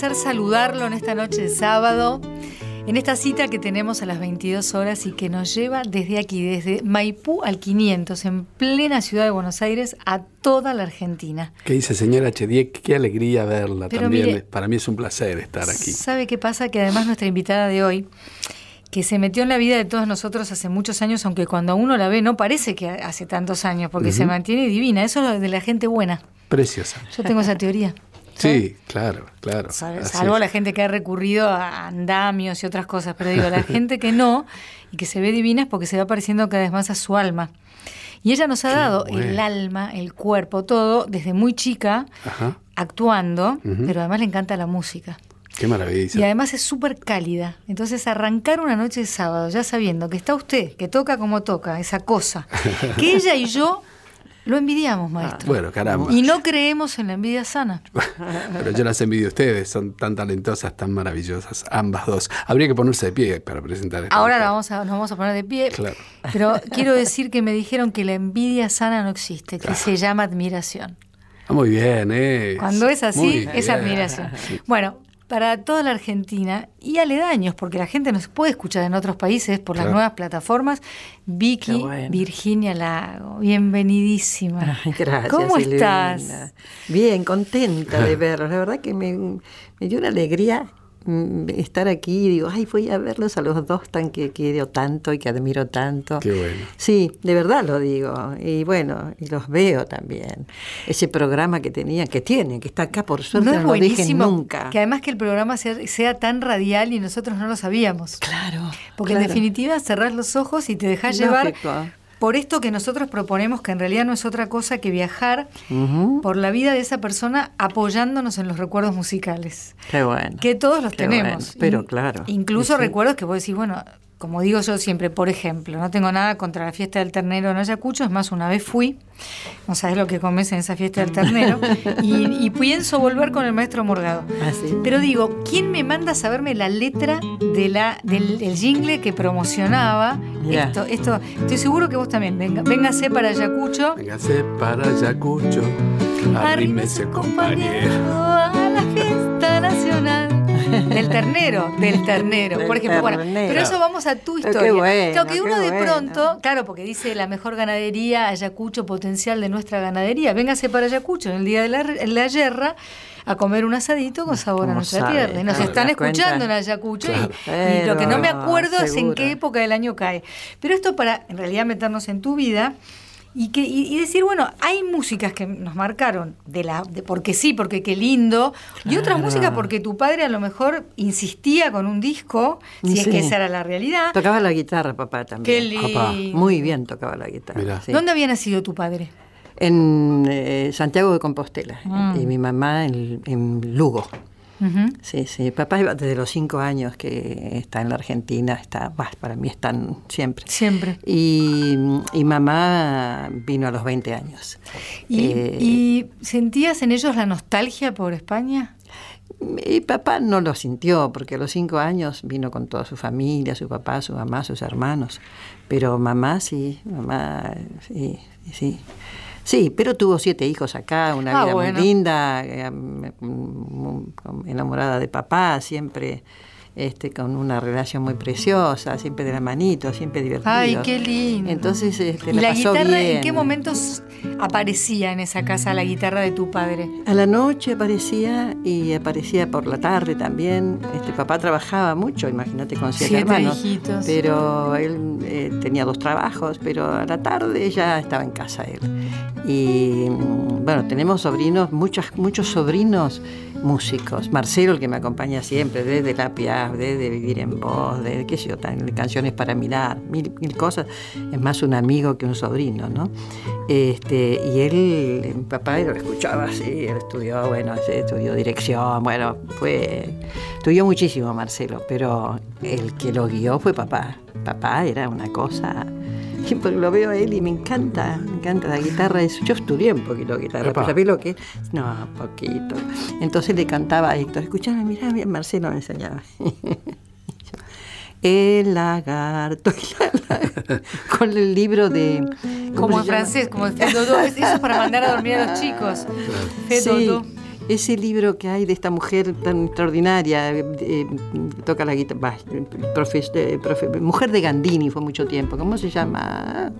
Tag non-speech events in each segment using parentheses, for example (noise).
placer saludarlo en esta noche de sábado, en esta cita que tenemos a las 22 horas y que nos lleva desde aquí, desde Maipú al 500, en plena ciudad de Buenos Aires, a toda la Argentina. ¿Qué dice señora Chediek? Qué alegría verla también. Para mí es un placer estar aquí. ¿Sabe qué pasa? Que además nuestra invitada de hoy que se metió en la vida de todos nosotros hace muchos años, aunque cuando uno la ve no parece que hace tantos años, porque se mantiene divina. Eso es de la gente buena. Preciosa. Yo tengo esa teoría. Sí, claro, claro. Salvo la gente que ha recurrido a andamios y otras cosas, pero digo, la gente que no y que se ve divina es porque se va pareciendo cada vez más a su alma. Y ella nos ha dado el alma, el cuerpo, todo, desde muy chica, actuando, pero además le encanta la música. Qué maravilla. Y además es súper cálida. Entonces arrancar una noche de sábado ya sabiendo que está usted, que toca como toca, esa cosa, que ella y yo lo envidiamos, maestro. bueno, caramba. Y no creemos en la envidia sana. (laughs) Pero yo las envidio a ustedes, son tan talentosas, tan maravillosas, ambas dos. Habría que ponerse de pie para presentar esto. Ahora vamos a, nos vamos a poner de pie. Claro. Pero quiero decir que me dijeron que la envidia sana no existe, que se llama admiración. Ah, muy bien, ¿eh? Cuando es así, es admiración. Bueno, para toda la Argentina y aledaños, porque la gente nos puede escuchar en otros países por las nuevas plataformas. Vicky Virginia Lago, bienvenidísima. (laughs) gracias. ¿Cómo estás? Bien, contenta de (laughs) verlos. La verdad que me, me dio una alegría estar aquí y digo, ay, voy a verlos a los dos tan que quiero tanto y que admiro tanto. Qué bueno. Sí, de verdad lo digo. Y bueno, y los veo también. Ese programa que tenían, que tienen, que está acá por suerte, no, lo nunca. Que además que el programa sea, tan radial y nosotros no lo sabíamos. Claro. Porque en definitiva cerrás los ojos y te dejas llevar por esto que nosotros proponemos, que en realidad no es otra cosa que viajar por la vida de esa persona apoyándonos en los recuerdos musicales. Qué bueno. Que todos los tenemos. pero claro. Incluso recuerdos que vos decís, bueno, como digo yo siempre, por ejemplo, no tengo nada contra la fiesta del ternero en Ayacucho, es más, una vez fui, no sabes lo que comes en esa fiesta del ternero, (laughs) y, pienso volver con el maestro Morgado. Ah, Pero digo, ¿quién me manda a saberme la letra de la, del, jingle que promocionaba? Esto, esto, estoy seguro que vos también. Venga, véngase para Ayacucho. Véngase para Ayacucho, arrímese compañero a la fiesta nacional. (laughs) Del ternero, del ternero. por ejemplo, bueno, pero eso vamos a tu historia. Qué que uno de pronto, claro, porque dice la mejor ganadería, Ayacucho, potencial de nuestra ganadería. Véngase para Ayacucho en el día de la, la guerra a comer un asadito con sabor a nuestra tierra. Y nos están escuchando en Ayacucho y, lo que no me acuerdo es en qué época del año cae. Pero esto para en realidad meternos en tu vida y, que, y, decir, bueno, hay músicas que nos marcaron, de la, de porque sí, porque qué lindo, y otras músicas porque tu padre a lo mejor insistía con un disco, si es que esa era la realidad. Tocaba la guitarra, papá también. Qué lindo. Muy bien tocaba la guitarra. ¿Dónde había nacido tu padre? En eh, Santiago de Compostela, mm. y mi mamá en, en Lugo. Sí, sí. Papá desde los cinco años que está en la Argentina, está, para mí están siempre. Siempre. Y, mamá vino a los 20 años. Eh, ¿Y, sentías en ellos la nostalgia por España? Mi papá no lo sintió, porque a los cinco años vino con toda su familia, su papá, su mamá, sus hermanos. Pero mamá sí, mamá sí, sí. Sí, pero tuvo siete hijos acá, una ah, vida muy linda, eh, enamorada de papá, siempre este, con una relación muy preciosa, siempre de la manito, siempre divertido. Ay, qué lindo. Entonces, este, ¿Y la, guitarra en qué momentos aparecía en esa casa la guitarra de tu padre? A la noche aparecía y aparecía por la tarde también. Este papá trabajaba mucho, imagínate con siete, hermanos. Pero él eh, tenía dos trabajos, pero a la tarde ya estaba en casa él. Y mm, bueno, tenemos sobrinos, muchos, muchos sobrinos músicos. Marcelo, el que me acompaña siempre, desde La Piaf, desde Vivir en Voz, de qué sé yo, canciones para mirar, mil, mil, cosas. Es más un amigo que un sobrino, ¿no? Este, y él, mi papá lo escuchaba así, él estudió, bueno, estudió dirección, bueno, fue. Estudió muchísimo Marcelo, pero el que lo guió fue papá. Papá era una cosa porque lo veo a él y me encanta, me encanta la guitarra. Yo estudié un poquito guitarra, pero ¿sabés lo que? No, poquito. Entonces le cantaba a Héctor, escuchame, mirá, Marcelo me enseñaba. (laughs) (laughs) El lagarto, con el libro de... Como en francés, como el Eso es para mandar a dormir a los chicos. Sí. Ese libro que hay de esta mujer tan extraordinaria, eh, eh, toca la guitarra, mujer de Gandini fue mucho tiempo, ¿cómo se llama?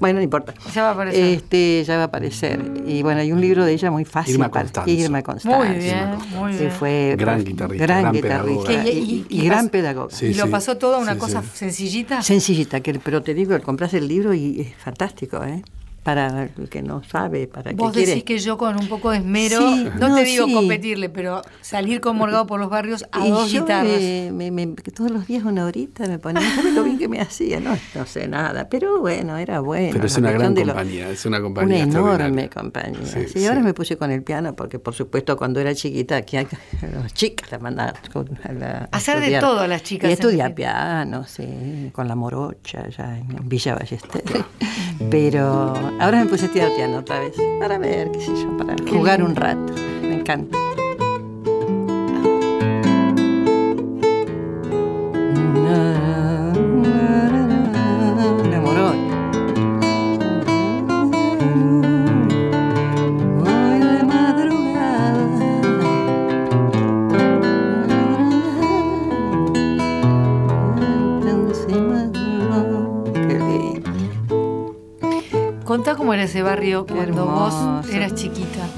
Bueno, no importa. Ya va a aparecer. Este, ya va a aparecer. Y bueno, hay un libro de ella muy fácil. Irma Constanza. Irma Constanza. Muy bien, muy bien. fue gran guitarrista. Gran, guitarrista. Y, gran pedagoga. y lo pasó todo a una cosa sencillita. Sencillita, que, pero te digo, compras el libro y es fantástico, ¿eh? Para el que no sabe, para Vos decís que yo con un poco de esmero, no, te digo competirle, pero salir con Morgado por los barrios a dos guitarras. Me, todos los días una horita me ponía, lo bien que me hacía? No, no sé nada, pero bueno, era bueno. Pero es una gran compañía, es una compañía Una enorme compañía. Sí, ahora me puse con el piano, porque por supuesto cuando era chiquita, aquí (laughs) las chicas la mandaban a, hacer de todo a las chicas. Y estudiar piano, sí, con la morocha, ya en Villa Ballester. (laughs) pero Ahora me puse a estudiar piano otra vez, para ver, qué sé yo, para jugar un rato. Me encanta. Cómo era ese barrio cuando vos eras chiquita.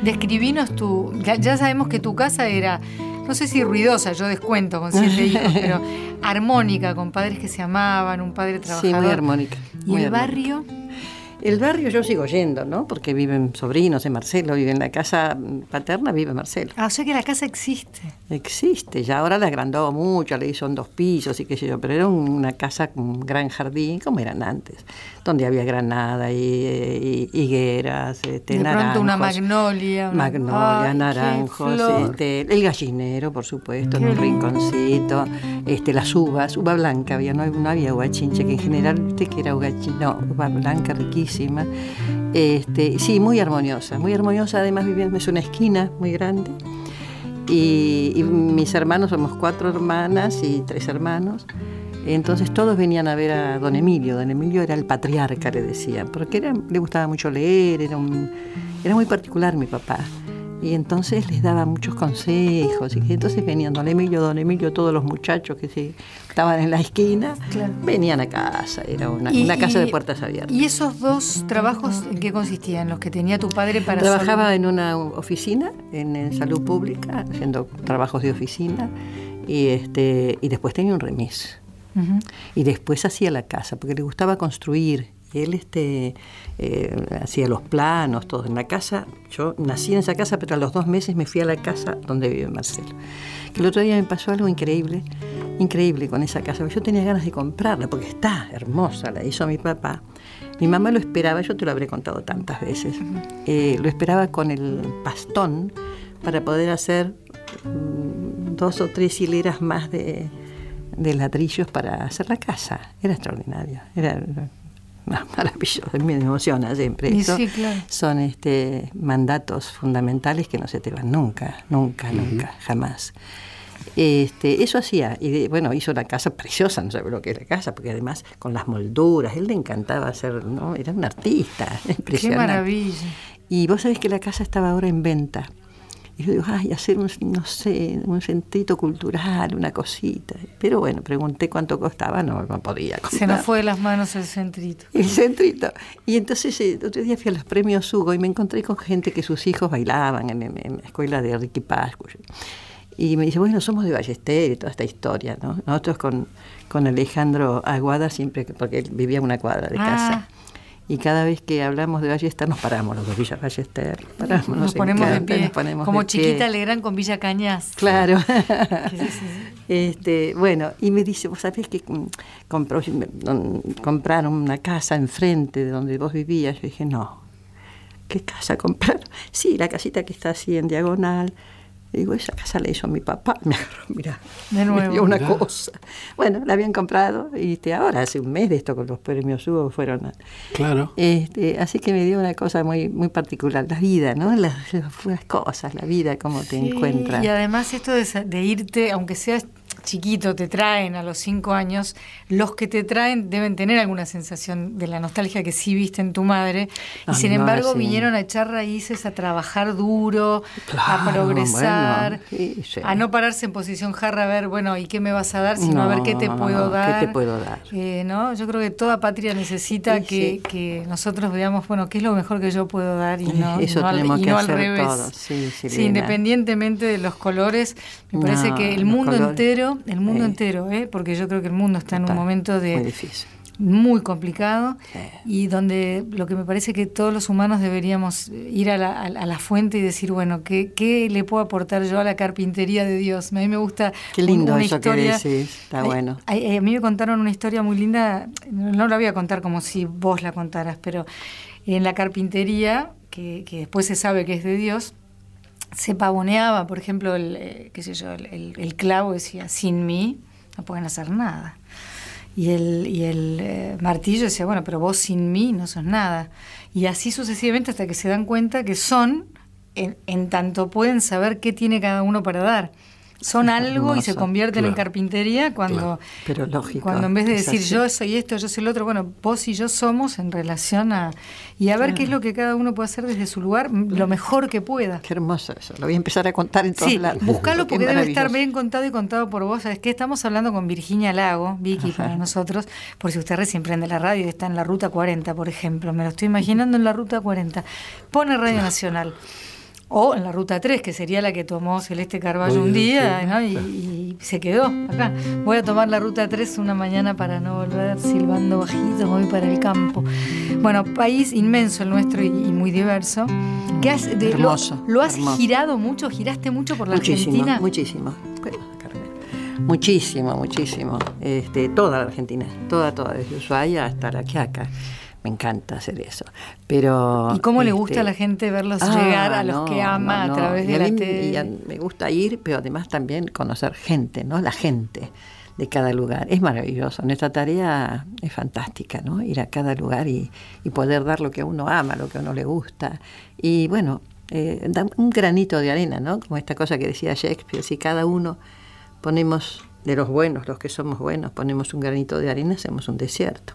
Describinos tu. Ya, sabemos que tu casa era, no sé si ruidosa, yo descuento con siete hijos, (laughs) pero armónica, con padres que se amaban, un padre trabajador. Sí, muy armónica. ¿Y el barrio? El barrio yo sigo yendo, ¿no? Porque viven sobrinos de Marcelo, vive en la casa paterna, vive Marcelo. Ah, o sea que la casa existe. Existe, ya ahora la agrandó mucho, le hizo dos pisos y qué sé yo, pero era una casa con un gran jardín, como eran antes, donde había granada y, higueras, este, de pronto una magnolia. Magnolia, naranjos, este, el gallinero, por supuesto, en un rinconcito, este, las uvas, uva blanca había, no, había uva chinche, que en general, usted que era uva no, uva blanca riquísima este, sí, muy armoniosa, muy armoniosa. Además, viviendo es una esquina muy grande. Y, mis hermanos, somos cuatro hermanas y tres hermanos. Entonces todos venían a ver a don Emilio. Don Emilio era el patriarca, le decían, porque le gustaba mucho leer, era, era muy particular mi papá y entonces les daba muchos consejos y entonces venían don Emilio, don Emilio, todos los muchachos que se estaban en la esquina, venían a casa, era una, casa de puertas abiertas. ¿Y esos dos trabajos en qué consistían, los que tenía tu padre para Trabajaba en una oficina, en, salud pública, haciendo trabajos de oficina y, este, y después tenía un remis. Y después hacía la casa, porque le gustaba construir él este, eh, hacía los planos, todo en la casa. Yo nací en esa casa, pero a los dos meses me fui a la casa donde vive Marcelo. Que el otro día me pasó algo increíble, increíble con esa casa. Yo tenía ganas de comprarla porque está hermosa, la hizo mi papá. Mi mamá lo esperaba, yo te lo habré contado tantas veces, eh, lo esperaba con el pastón para poder hacer mm, dos o tres hileras más de, de ladrillos para hacer la casa. Era extraordinario. Era, (laughs) maravilloso, (laughs) me emociona siempre. Son este, mandatos fundamentales que no se te van nunca, nunca, nunca, jamás. Este, eso hacía, y bueno, hizo una casa preciosa, no sabe lo que era casa, porque además con las molduras, él le encantaba hacer, ¿no? Era un artista, (laughs) impresionante. Qué maravilla. Y vos sabés que la casa estaba ahora en venta. Y yo digo, ay, hacer un, no sé, un centrito cultural, una cosita. Pero bueno, pregunté cuánto costaba, no, no podía. Se nos fue de las manos el centrito. El centrito. Y entonces el otro día fui a los premios Hugo y me encontré con gente que sus hijos bailaban en, la escuela de Ricky Pascu. Y me dice, bueno, somos de Ballester y toda esta historia, ¿no? Nosotros con, con Alejandro Aguada siempre, porque él vivía en una cuadra de casa. Y cada vez que hablamos de Ballester nos paramos, los dos Villa Ballester, paramos, nos, ponemos de pie, como chiquita Legrand con Villa Cañas. Claro. (laughs) este, bueno, y me dice, vos sabés que compró, compraron una casa enfrente de donde vos vivías. Yo dije, no, ¿qué casa compraron? (laughs) Sí, la casita que está así en diagonal digo, esa casa la hizo mi papá. (laughs) Me agarró, mira, me dio una cosa. Bueno, la habían comprado y este, ahora hace un mes de esto con los premios Hugo fueron. Claro. Este, así que me dio una cosa muy muy particular, la vida, ¿no? Las, las cosas, la vida, cómo te encuentras. Y además esto de, de irte, aunque seas chiquito te traen a los cinco años, los que te traen deben tener alguna sensación de la nostalgia que sí viste en tu madre. y sin embargo vinieron a echar raíces, a trabajar duro, a progresar, a no pararse en posición jarra a ver, bueno, ¿y qué me vas a dar? Sino a ver qué te puedo dar. ¿Qué te puedo dar? Eh, ¿no? Yo creo que toda patria necesita que, que, nosotros veamos, bueno, qué es lo mejor que yo puedo dar y no, Eso al, revés. Independientemente de los colores, me parece que el mundo entero, el mundo entero, ¿eh? porque yo creo que el mundo está en un momento de muy complicado y donde lo que me parece que todos los humanos deberíamos ir a la, a la fuente y decir, bueno, ¿qué, ¿qué, le puedo aportar yo a la carpintería de Dios? A mí me gusta Qué lindo una eso historia, que está bueno. A, mí me contaron una historia muy linda, no la voy a contar como si vos la contaras, pero en la carpintería, que, que después se sabe que es de Dios, se pavoneaba, por ejemplo, el, eh, qué sé yo, el, clavo decía, sin mí no pueden hacer nada. Y el, y el eh, martillo decía, bueno, pero vos sin mí no sos nada. Y así sucesivamente hasta que se dan cuenta que son, en tanto pueden saber qué tiene cada uno para dar son algo y se convierten en carpintería cuando, Pero lógico, cuando en vez de decir yo soy esto, yo soy el otro, bueno, vos y yo somos en relación a... Y a ver qué es lo que cada uno puede hacer desde su lugar, lo mejor que pueda. Qué hermoso eso, lo voy a empezar a contar en todos sí, lados. Buscalo porque debe estar bien contado y contado por vos. Es que estamos hablando con Virginia Lago, Vicky para nosotros, por si usted recién prende la radio y está en la Ruta 40, por ejemplo, me lo estoy imaginando en la Ruta 40. Pone Radio Nacional. O en la ruta 3, que sería la que tomó Celeste Carballo un día (laughs) y, se quedó acá. Voy a tomar la ruta 3 una mañana para no volver silbando bajito, voy para el campo. Bueno, país inmenso el nuestro y, muy diverso. ¿Qué has, de, hermoso, lo, has girado mucho? ¿Giraste mucho por la Argentina? Muchísimo, muchísimo. Muchísimo, Este, toda la Argentina, toda, toda, desde Ushuaia hasta La Quiaca me encanta hacer eso. Pero, ¿Y cómo le gusta a la este, gente verlos ah, llegar a los que ama a través de la tele? me gusta ir, pero además también conocer gente, ¿no? La gente de cada lugar. Es maravilloso. Nuestra tarea es fantástica, ¿no? Ir a cada lugar y, poder dar lo que a uno ama, lo que a uno le gusta. Y bueno, eh, un granito de arena, ¿no? Como esta cosa que decía Shakespeare, si cada uno ponemos de los buenos, los que somos buenos, ponemos un granito de arena, hacemos un desierto.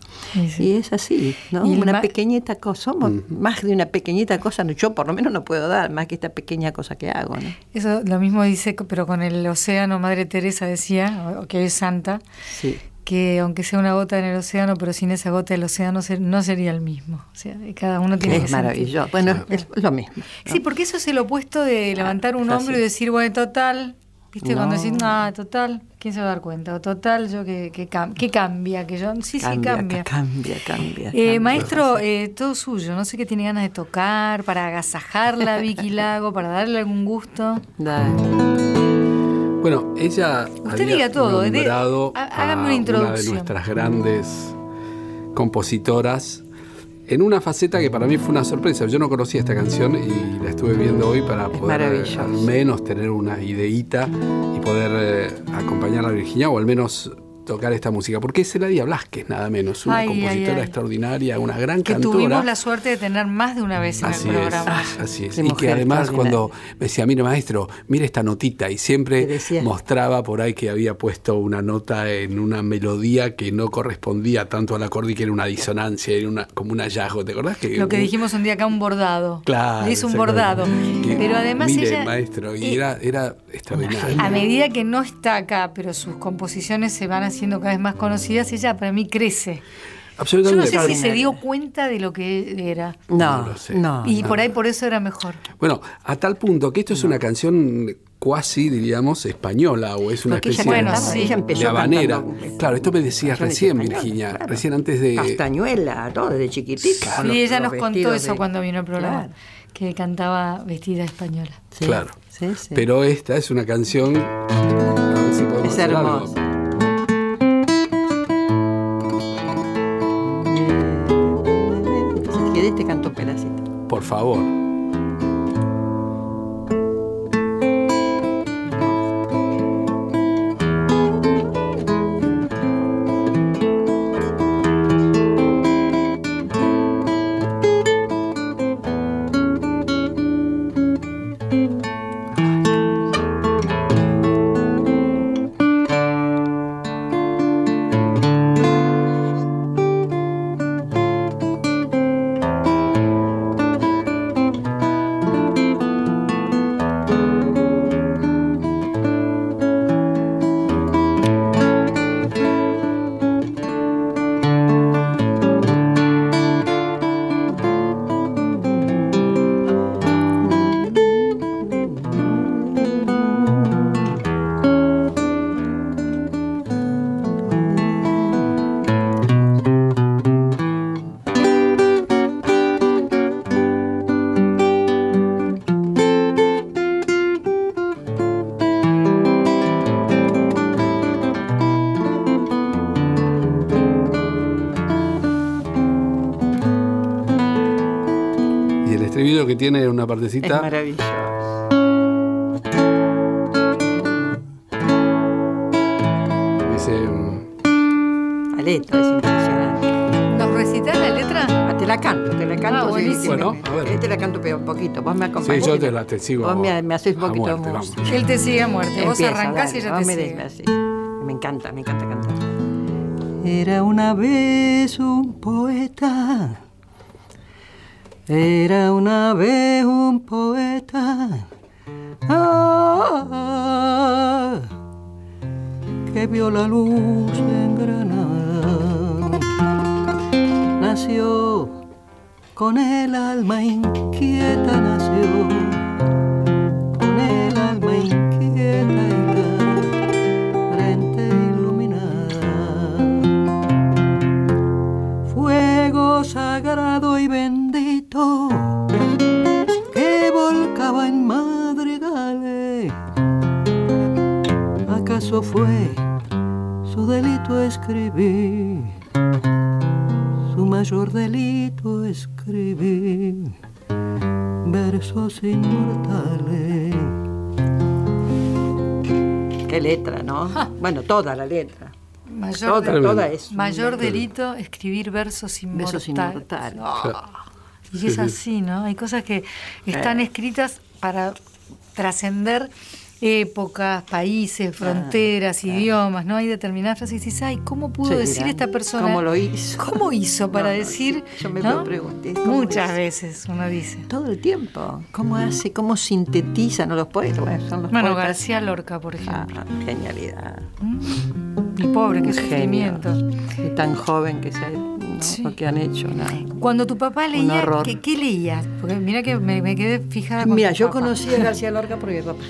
Y es así, ¿no? una pequeñita cosa, somos más de una pequeñita cosa, yo por lo menos no puedo dar más que esta pequeña cosa que hago. ¿no? Eso lo mismo dice, pero con el océano, Madre Teresa decía, que es santa, que aunque sea una gota en el océano, pero sin esa gota el océano no sería el mismo. O sea, cada uno tiene es maravilloso. Bueno, es lo mismo. Sí, porque eso es el opuesto de levantar un hombro y decir, bueno, total, ¿viste? Cuando decís, no, total ¿Quién se va a dar cuenta? O total, yo que, que, cambia, que yo sí, sí cambia. Cambia, cambia. Eh, maestro, eh, todo suyo. No sé qué tiene ganas de tocar para agasajarla, Vicky Lago, para darle algún gusto. Dale. Bueno, ella Usted diga todo, hágame una introducción. Una de nuestras grandes compositoras en una faceta que para mí fue una sorpresa. Yo no conocía esta canción y la estuve viendo hoy para poder al menos tener una ideita y poder eh, acompañar a Virginia o al menos tocar esta música, porque es Eladia Blasquez, nada menos, una compositora extraordinaria, una gran que cantora. tuvimos la suerte de tener más de una vez en el programa. así es. Y que además cuando me decía, mire maestro, mire esta notita, y siempre mostraba por ahí que había puesto una nota en una melodía que no correspondía tanto al acorde y que era una disonancia, era una, como un hallazgo, ¿te acordás? Que, Lo que dijimos un día acá, un bordado. Claro. Es un bordado. pero además mire, maestro, y era, era extraordinario. A medida que no está acá, pero sus composiciones se van a siendo cada vez más conocidas, ella para mí crece. Absolutamente. Yo no sé si se dio cuenta de lo que era. No, no, Y por ahí por eso era mejor. Bueno, a tal punto que esto es una canción cuasi, diríamos, española o es una especie de, habanera. Claro, esto me decías recién, Virginia, recién antes de... Castañuela, todo, desde chiquitita. Sí, ella nos contó eso cuando vino el programa, que cantaba vestida española. Claro. Pero esta es una canción... es hermosa. Este canto pedacito. Por favor. Partecita. Es maravilloso. Dice. La letra es impresionante. ¿Nos recitas la letra? Ah, te la canto, te la canto. Ah, bueno, a ver. Te la canto un poquito. Vos me acompañás. Sí, yo te, la, te sigo. Vos me, me haces un poquito de música. Él te sigue a muerte. Vos arrancás y ella te sigue. Me encanta, me encanta cantar. Era una vez un poeta era una vez un poeta ah, que vio la luz en Granada. Nació con el alma inquieta, nació ¿Acaso fue su delito escribir? Su mayor delito escribir versos inmortales. Qué letra, ¿no? Bueno, toda la letra. Mayor, toda, mayor delito escribir versos inmortales. Versos inmortales. Ah. Y es así, ¿no? Hay cosas que están escritas para trascender épocas, países, fronteras, idiomas, ¿no? Hay determinadas frases y dices, ay, ¿cómo pudo decir esta persona? ¿Cómo lo hizo? ¿Cómo hizo para decir? Yo me lo pregunté. Muchas veces uno dice. Todo el tiempo. ¿Cómo hace? ¿Cómo sintetizan los poetas? Bueno, son los bueno García Lorca, por ejemplo. Ah, genialidad. ¿Mm? Y pobre, qué sufrimiento. Y tan joven que se lo que han hecho. Nada. Cuando tu papá leía, ¿qué, ¿qué, leía? Porque mira que me, quedé fijada Mira, yo conocí a García Lorca por mi papá.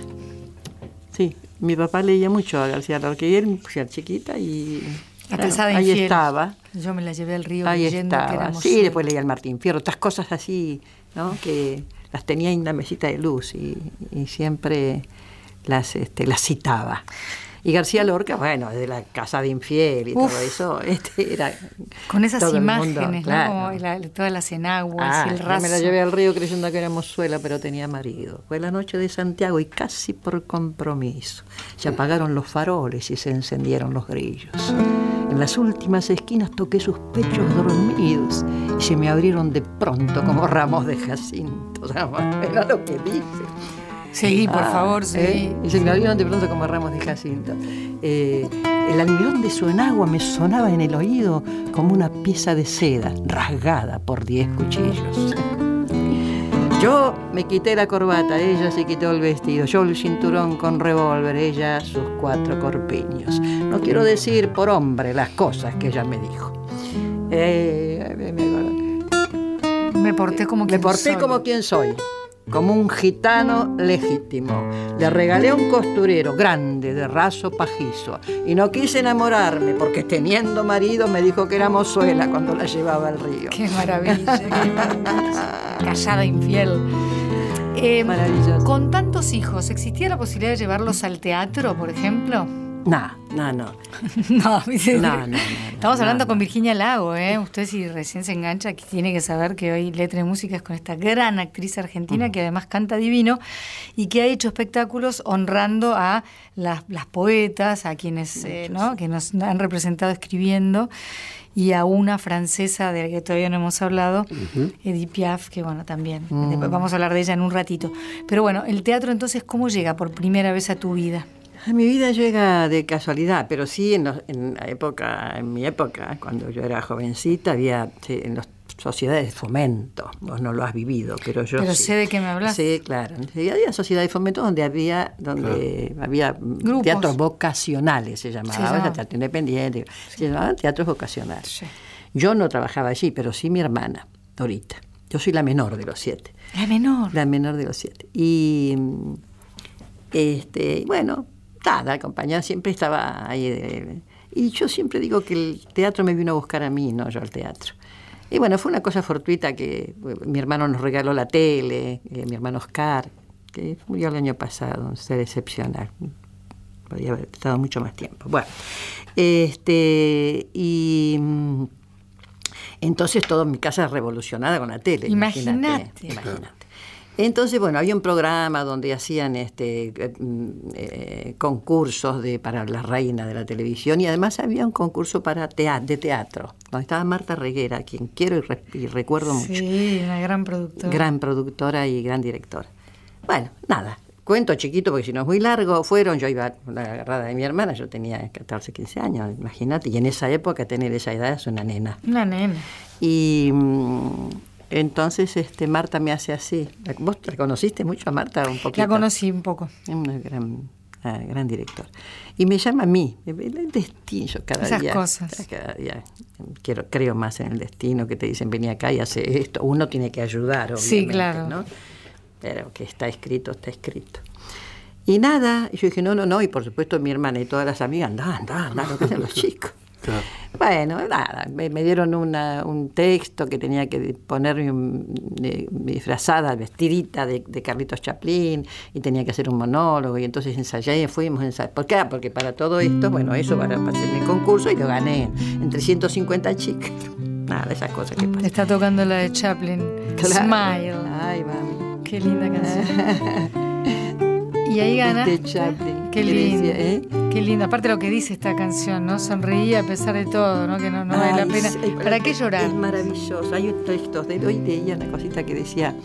Sí, mi papá leía mucho a García Lorca y él, pues, era chiquita y... La ahí estaba. Yo me la llevé al río ahí leyendo estaba. Sí, después leía el Martín Fierro, otras cosas así, ¿no? Que las tenía en la mesita de luz y, y siempre las, este, las citaba. Y García Lorca, bueno, de la casa de infiel y todo eso, (laughs) este era. Con esas imágenes, ¿no? todas las enaguas ah, el raso. me la llevé al río creyendo que era mozuela, pero tenía marido. Fue la noche de Santiago y casi por compromiso. Se apagaron los faroles y se encendieron los grillos. En las últimas esquinas toqué sus pechos dormidos y se me abrieron de pronto como ramos de jacinto. (laughs) O sea, era lo que dice. Sí, por ah, favor, sí. ¿eh? Y se me abrieron de pronto como ramos de jacinto. Eh, el almidón de su enagua me sonaba en el oído como una pieza de seda rasgada por diez cuchillos. Yo me quité la corbata, ella se quitó el vestido, yo el cinturón con revólver, ella sus cuatro corpiños. No quiero decir por hombre las cosas que ella me dijo. Eh, me, porté como quien Me porté como quien soy como un gitano legítimo. Le regalé un costurero grande, de raso pajizo, y no quise enamorarme porque teniendo marido me dijo que era mozuela cuando la llevaba al río. Qué maravilla, qué Casada infiel. Eh, Maravilloso. Con tantos hijos, ¿existía la posibilidad de llevarlos al teatro, por ejemplo? No, no, no. (laughs) no, no, no, Estamos hablando con Virginia Lago, ¿eh? Usted si recién se engancha, tiene que saber que hoy Letra de Música es con esta gran actriz argentina que además canta divino y que ha hecho espectáculos honrando a las, poetas, a quienes eh, ¿no? que nos han representado escribiendo y a una francesa de la que todavía no hemos hablado, Edith Piaf, que bueno, también, mm. vamos a hablar de ella en un ratito. Pero bueno, el teatro entonces, ¿cómo llega por primera vez a tu vida? Mi vida llega de casualidad, pero sí en, la época, en mi época, cuando yo era jovencita, había en las sociedades de fomento. Vos no lo has vivido, pero yo pero sé de qué me hablas. Sí, claro. Había sociedades de fomento donde había donde había teatros vocacionales se llamaba, teatro independiente, se llamaban teatros vocacionales. Yo no trabajaba allí, pero sí mi hermana, Dorita. Yo soy la menor de los siete. La menor. La menor de los siete. Y este, bueno, la compañía siempre estaba ahí. y yo siempre digo que el teatro me vino a buscar a mí, no yo al teatro. Y bueno, fue una cosa fortuita que mi hermano nos regaló la tele, eh, mi hermano Oscar, que murió el año pasado, un ser excepcional. Podría haber estado mucho más tiempo. Bueno, este, y entonces todo mi casa revolucionada con la tele. Imagínate. Imagínate. Entonces, bueno, había un programa donde hacían este eh, eh, concursos de, para la reina de la televisión y además había un concurso para de teatro, donde estaba Marta Reguera, quien quiero y, recuerdo mucho. Sí, una gran productora. Gran productora y gran directora. Bueno, nada, cuento chiquito porque si no es muy largo, fueron, yo iba a la agarrada de mi hermana, yo tenía 14, 15 años, imagínate, y en esa época tener esa edad es una nena. Una nena. Y mm, entonces este Marta me hace así. ¿Vos la conociste mucho a Marta un poquito? La conocí un poco. Es una gran, ah, gran director. Y me llama a mí, el destino cada Esas día. cosas. Cada día quiero, creo más en el destino, que te dicen vení acá y hace esto. Uno tiene que ayudar, obviamente, sí, claro. ¿no? Pero que está escrito, está escrito. Y nada, yo dije, no, no, no, y por supuesto mi hermana y todas las amigas, anda, anda, anda, lo que hacen los chicos. Bueno, nada, me, dieron un texto que tenía que ponerme disfrazada, vestidita de, Carlitos Chaplin, y tenía que hacer un monólogo, y entonces ensayé, fuimos a ensayar. ¿Por qué? Porque para todo esto, bueno, eso para pasar el concurso y lo gané entre 150 chicas. (laughs) Nada, esas cosas que pasan. Está tocando la de Chaplin. Smile. Ay, mami. Qué linda canción. (laughs) y ahí gana. De Chaplin. Qué lindo. ¿eh? Qué lindo. Aparte lo que dice esta canción, ¿no? Sonreía a pesar de todo, ¿no? Que no, no vale la pena. ¿Para qué llorar? Es maravilloso. Hay textos de hoy leía una cosita que decía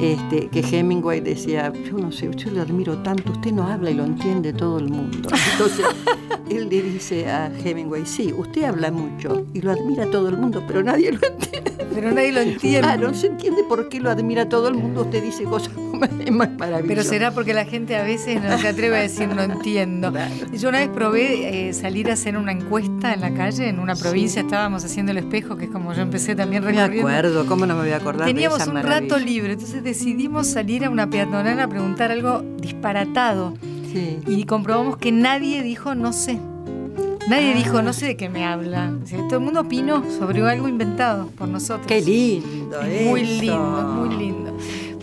este, que Hemingway decía, yo no sé, yo le admiro tanto, usted no habla y lo entiende todo el mundo. Entonces (laughs) él le dice a Hemingway, sí, usted habla mucho y lo admira todo el mundo, pero nadie lo entiende. Pero nadie lo entiende. Claro, no se entiende por qué lo admira todo el mundo. Usted dice cosas (laughs) más maravillosas. Pero será porque la gente a veces no se atreve a decir no entiendo. (laughs) Yo una vez probé eh, salir a hacer una encuesta en la calle, en una provincia, estábamos haciendo el espejo, que es como yo empecé también recorriendo. Me acuerdo, ¿cómo no me voy a acordar Teníamos de esa un rato libre, entonces decidimos salir a una peatonal a preguntar algo disparatado. Sí. Y comprobamos que nadie dijo no sé. Nadie dijo, no sé de qué me habla. todo el mundo opinó sobre algo inventado por nosotros. Qué lindo, Muy lindo, muy lindo.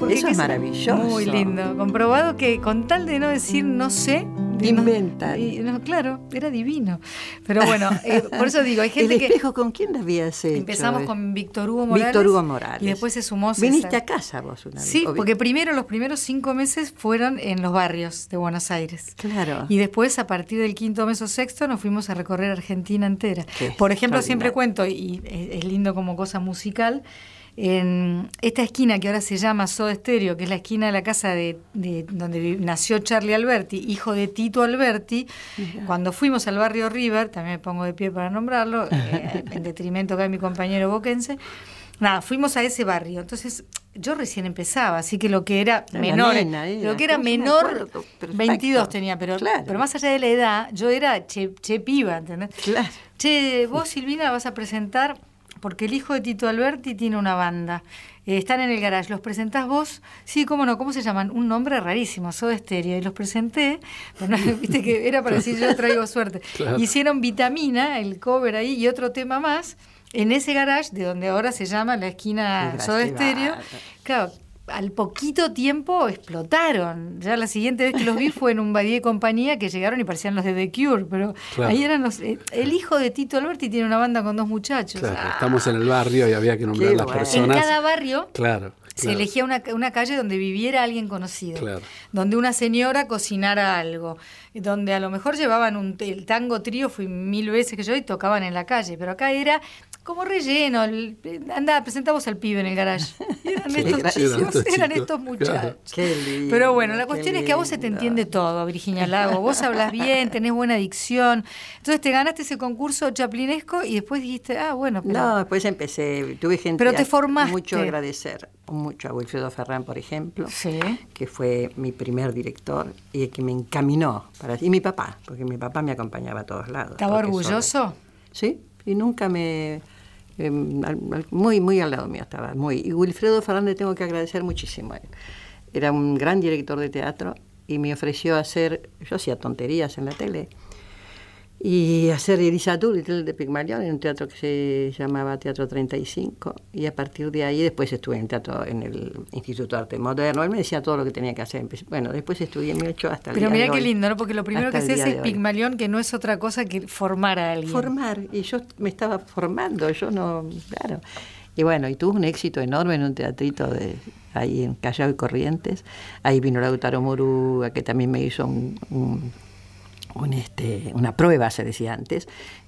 Eso es maravilloso. Muy lindo. Comprobado que con tal de no decir no sé, Inventa. claro, era divino. Pero bueno, eh, por eso digo, hay (laughs) gente ¿El espejo con quién habías hecho? Empezamos con Víctor Hugo Morales. Víctor Hugo Morales. Y después se sumó ¿Viniste a casa vos una vez? Sí, porque primero los primeros cinco meses fueron en los barrios de Buenos Aires. Claro. Y después, a partir del quinto mes o sexto, nos fuimos a recorrer Argentina entera. por ejemplo, siempre cuento, y es lindo como cosa musical, en esta esquina que ahora se llama Soda Stereo, que es la esquina de la casa de, donde nació Charlie Alberti, hijo de Tito Alberti, cuando fuimos al barrio River, también me pongo de pie para nombrarlo, eh, (laughs) en detrimento de mi compañero boquense, nada, fuimos a ese barrio. Entonces, yo recién empezaba, así que lo que era menor, lo que era menor, 22 tenía, pero, pero más allá de la edad, yo era che, che piba, ¿entendés? Claro. Che, vos Silvina vas a presentar porque el hijo de Tito Alberti tiene una banda. Eh, están en el garage. ¿Los presentás vos? Sí, cómo no, ¿cómo se llaman? Un nombre rarísimo, Soda Estéreo. Y los presenté, (laughs) pero viste que era para decir yo traigo suerte. (laughs) Hicieron Vitamina, el cover ahí, y otro tema más, en ese garage, de donde ahora se llama la esquina Soda Estéreo. Claro, al poquito tiempo explotaron. Ya la siguiente vez que los vi fue en un Badie compañía que llegaron y parecían los de The Cure, pero ahí eran los. Eh, el hijo de Tito Alberti tiene una banda con dos muchachos. Claro, ah. estamos en el barrio y había que nombrar las personas. En cada barrio. Claro. Se elegía una, una, calle donde viviera alguien conocido, donde una señora cocinara algo, donde a lo mejor llevaban un, el tango trío, fui mil veces que yo y tocaban en la calle, pero acá era como relleno. anda, presentamos al pibe en el garage. (laughs) eran, estos, eran, estos, muchachos. Pero bueno, la cuestión es que a vos se te entiende todo, Virginia (laughs) Lago. Vos hablas bien, tenés buena dicción. Entonces te ganaste ese concurso chaplinesco y después dijiste, ah, bueno. Pero... No, después empecé, tuve gente. Pero te formaste. Mucho agradecer, mucho a Wilfredo Ferrán, por ejemplo, que fue mi primer director y que me encaminó. Para, y mi papá, porque mi papá me acompañaba a todos lados. ¿Estaba orgulloso? Sí, y nunca me eh, muy, muy al lado mío estaba, muy. Y Wilfredo Fernández tengo que agradecer muchísimo. Era un gran director de teatro y me ofreció hacer, yo hacía tonterías en la tele, y hacer Elisa de Pigmalión en un teatro que se llamaba Teatro 35 y a partir de ahí después estuve en teatro en el Instituto de Arte Moderno. Él me decía todo lo que tenía que hacer. Bueno después estudié en 2008 hasta el pero mira qué lindo ¿no? porque lo primero que haces es Pigmalión que no es otra cosa que formar a alguien. Formar y yo me estaba formando yo no claro. Y bueno, y tuvo un éxito enorme en un teatrito de ahí en Callao y Corrientes. Ahí vino Lautaro Moruga, que también me hizo un, este, una prueba, se decía antes,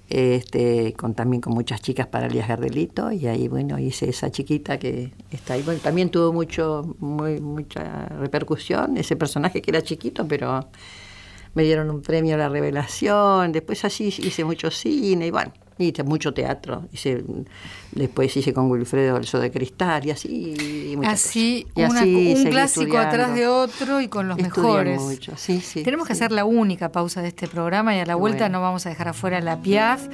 este, con, también con muchas chicas para Elías Gardelito, y ahí, bueno, hice esa chiquita que está ahí. Bueno, también tuvo mucho, muy, mucha repercusión, ese personaje que era chiquito, pero me dieron un premio a la revelación, después así hice mucho cine, y bueno, hice mucho teatro. Hice, después hice con Wilfredo el de Cristal y así. Y así, un clásico atrás de otro y con los mejores. Tenemos que hacer la única pausa de este programa y a la vuelta no vamos a dejar afuera la Piaf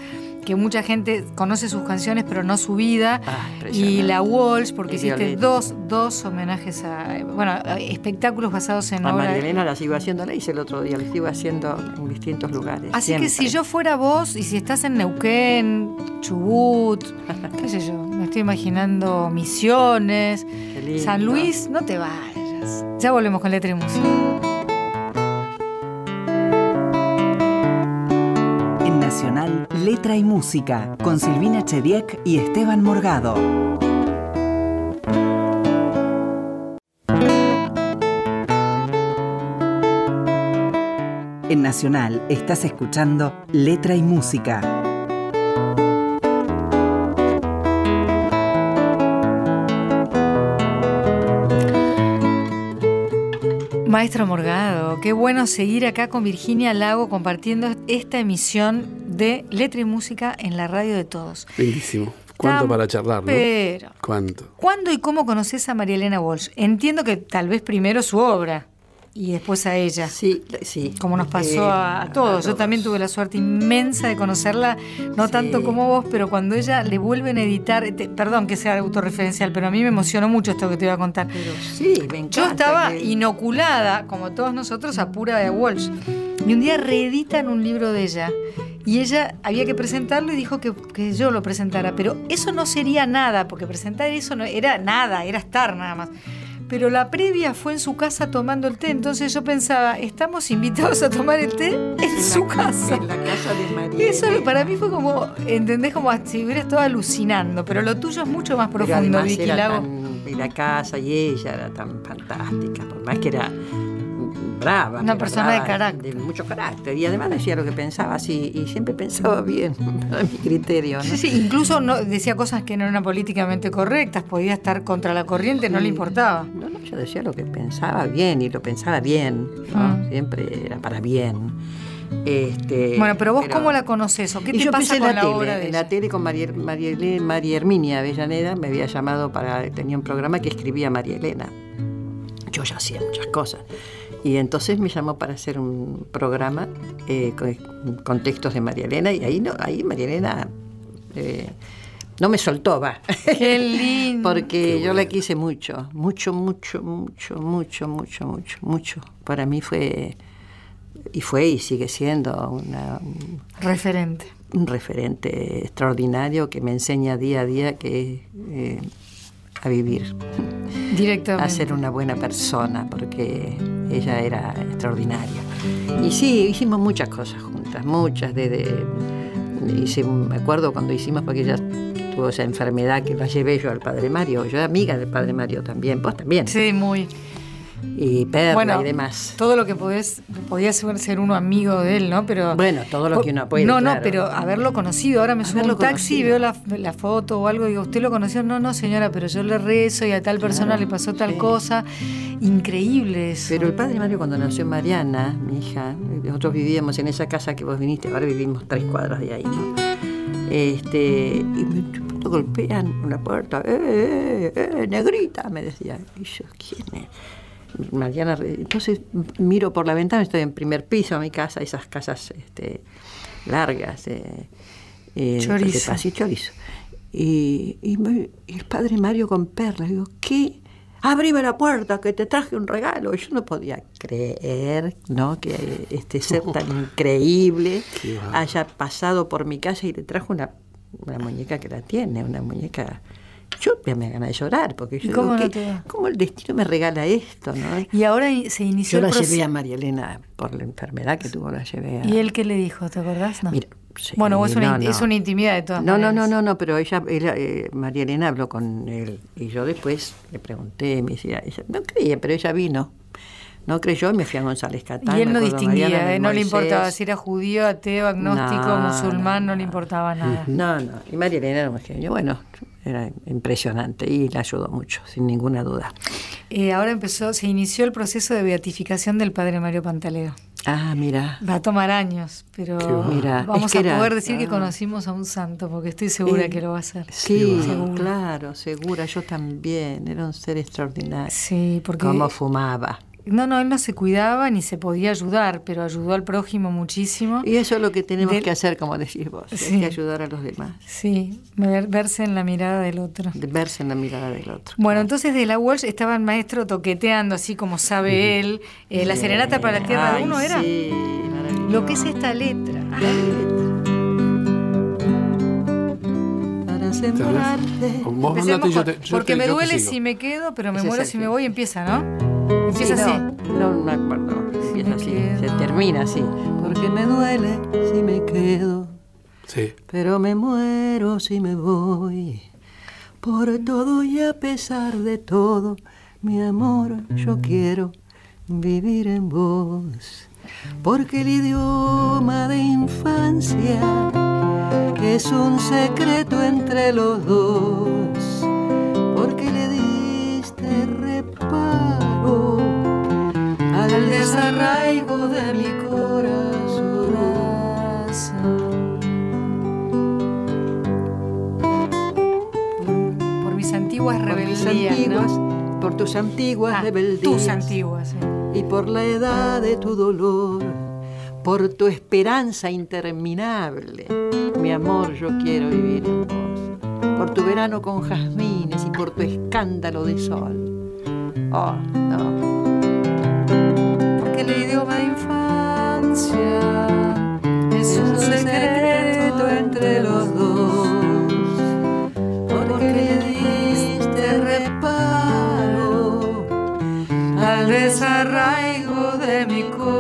que mucha gente conoce sus canciones pero no su vida, ah, y la Walsh, porque hiciste dos, dos homenajes a, bueno, espectáculos basados en a María Elena la sigo haciendo, la hice el otro día, la sigo haciendo en distintos lugares. Así que si yo fuera vos, y si estás en Neuquén, Chubut, qué sé yo, me estoy imaginando Misiones, San Luis, no te vayas. Ya volvemos con Letra y Música. Letra y Música, con Silvina Chediek y Esteban Morgado. En Nacional estás escuchando Letra y Música. Maestro Morgado, qué bueno seguir acá con Virginia Lago compartiendo esta emisión de letra y música en la radio de todos. Bellísimo. ¿Cuánto para charlar, no? Pero, ¿Cuánto? ¿Cuándo y cómo conoces a María Elena Walsh? Entiendo que tal vez primero su obra y después a ella. Sí, sí. Como nos pasó a, todos. Yo también tuve la suerte inmensa de conocerla, no tanto como vos, pero cuando ella le vuelven a editar, perdón que sea autorreferencial, pero a mí me emocionó mucho esto que te iba a contar. Pero sí, me encanta Yo estaba inoculada, como todos nosotros, a pura de Walsh. Y un día reeditan un libro de ella y ella había que presentarlo y dijo que, que, yo lo presentara, pero eso no sería nada, porque presentar eso no era nada, era estar nada más. Pero la previa fue en su casa tomando el té, entonces yo pensaba, estamos invitados a tomar el té en, su casa. En la casa de María. Eso para mí fue como, ¿entendés? Como si hubiera estado alucinando, pero lo tuyo es mucho más profundo, Vicky Lago. y la casa y ella era tan fantástica, por más que era una persona de carácter. De mucho carácter. Y además decía lo que pensaba, sí, y siempre pensaba bien, (laughs) a mi criterio. Sí, sí, incluso no, decía cosas que no eran políticamente correctas, podía estar contra la corriente, no le importaba. No, no, yo decía lo que pensaba bien y lo pensaba bien, ah. siempre era para bien. Este, bueno, pero vos cómo la conoces o qué te pasa con la, tele, obra de En la tele con María, María, María Herminia Avellaneda me había llamado para tenía un programa que escribía María Elena. Yo ya hacía muchas cosas. Y entonces me llamó para hacer un programa eh, con, textos de María Elena y ahí, no, ahí María Elena eh, no me soltó, va. Qué lindo. Porque yo la quise mucho, mucho, mucho, mucho, mucho, mucho, mucho, mucho. Para mí fue, y fue y sigue siendo una... Un, referente. Un referente extraordinario que me enseña día a día que... Eh, a vivir. Directamente. A ser una buena persona, porque ella era extraordinaria. Y sí, hicimos muchas cosas juntas, muchas, desde... me acuerdo cuando hicimos, porque ella tuvo esa enfermedad que la llevé yo al Padre Mario, yo era amiga del Padre Mario también, vos también. Sí, muy y perla y demás. Todo lo que podés, podía ser, uno amigo de él, ¿no? Pero bueno, todo lo que uno puede. No, no, pero haberlo conocido. Ahora me subo a un taxi y veo la, foto o algo y digo, ¿usted lo conoció? No, no, señora, pero yo le rezo y a tal persona le pasó tal cosa. Increíble eso. Pero el padre Mario cuando nació Mariana, mi hija, nosotros vivíamos en esa casa que vos viniste, ahora vivimos tres cuadras de ahí, ¿no? Este, y me golpean una puerta, ¡eh, eh, eh, negrita! Me decía. Y yo, ¿quién es? Mariana, entonces miro por la ventana, estoy en primer piso de mi casa, esas casas este, largas, eh, eh, chorizo. y chorizo. Y, el padre Mario con perlas, digo, ¿qué? Abrime la puerta, que te traje un regalo. Yo no podía creer ¿no? que este ser tan (laughs) increíble haya pasado por mi casa y le trajo una, una muñeca que la tiene, una muñeca yo me ganas de llorar, porque yo ¿Cómo, ¿cómo el destino me regala esto? ¿no? Y ahora se inició Yo la llevé a María Elena por la enfermedad que tuvo, la llevé a... ¿Y él qué le dijo? ¿Te acordás? No. Mira, bueno, es, una, es una intimidad de todas no, No, no, no, no, pero ella, eh, María Elena habló con él y yo después le pregunté, me decía, no creía, pero ella vino. No creyó y me fui a González Catán. Y él no distinguía, eh, no le importaba si era judío, ateo, agnóstico, musulmán, no, le importaba nada. No, no. Y María Elena era un genio. Bueno, era impresionante y le ayudó mucho, sin ninguna duda. Eh, ahora empezó, se inició el proceso de beatificación del padre Mario Pantaleo. Ah, mira. Va a tomar años, pero vamos a poder decir que conocimos a un santo, porque estoy segura que lo va a hacer. Sí, claro, segura. Yo también. Era un ser extraordinario. Sí, porque. Cómo fumaba. No, no, él no se cuidaba ni se podía ayudar, pero ayudó al prójimo muchísimo. Y eso es lo que tenemos que hacer, como decís vos, hay que ayudar a los demás. Sí, verse en la mirada del otro. verse en la mirada del otro. Bueno, entonces de la Walsh estaba el maestro toqueteando, así como sabe él, eh, la serenata para la tierra de uno era. Sí, lo que es esta letra. Para sembrarte. porque me duele si me quedo, pero me muero si me voy, empieza, ¿no? Empieza así. No, me acuerdo. Empieza así. Se termina así. Porque me duele si me quedo. Sí. Pero me muero si me voy. Por todo y a pesar de todo, mi amor, yo quiero vivir en vos. Porque el idioma de infancia, que es un secreto entre los dos, porque le diste reparo al desarraigo de mi corazón. Por, mis antiguas rebeldías, Por tus antiguas ah, rebeldías. Tus antiguas, Y por la edad de tu dolor, por tu esperanza interminable. Mi amor, yo quiero vivir en vos. Por tu verano con jazmines y por tu escándalo de sol. Oh, no el idioma de infancia es un secreto entre los dos. Porque le diste reparo al desarraigo de mi corazón.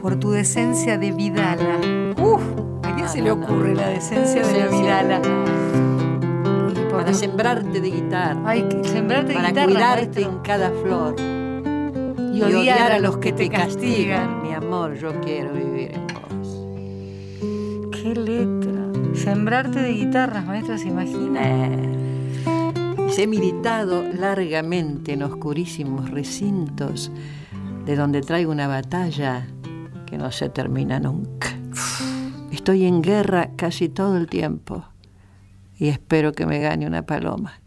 Por tu decencia de Vidala. Uf, ¿a quién se le ocurre la decencia de la Vidala? Para sembrarte de guitarra. Ay, sembrarte de para cuidarte en cada flor. Y, odiar, a los que te castigan. Mi amor, yo quiero vivir en vos. Qué letra. Sembrarte de guitarras, maestra, ¿se imagina? he militado largamente en oscurísimos recintos de donde traigo una batalla que no se termina nunca. Estoy en guerra casi todo el tiempo y espero que me gane una paloma.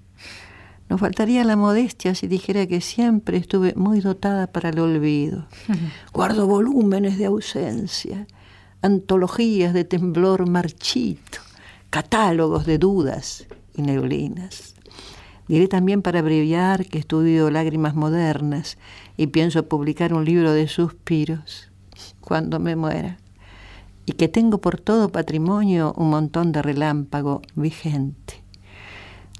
Nos faltaría la modestia si dijera que siempre estuve muy dotada para el olvido. (laughs) Guardo volúmenes de ausencia, antologías de temblor marchito, catálogos de dudas y neblinas. Diré también para abreviar que estudio lágrimas modernas y pienso publicar un libro de suspiros cuando me muera y que tengo por todo patrimonio un montón de relámpago vigente.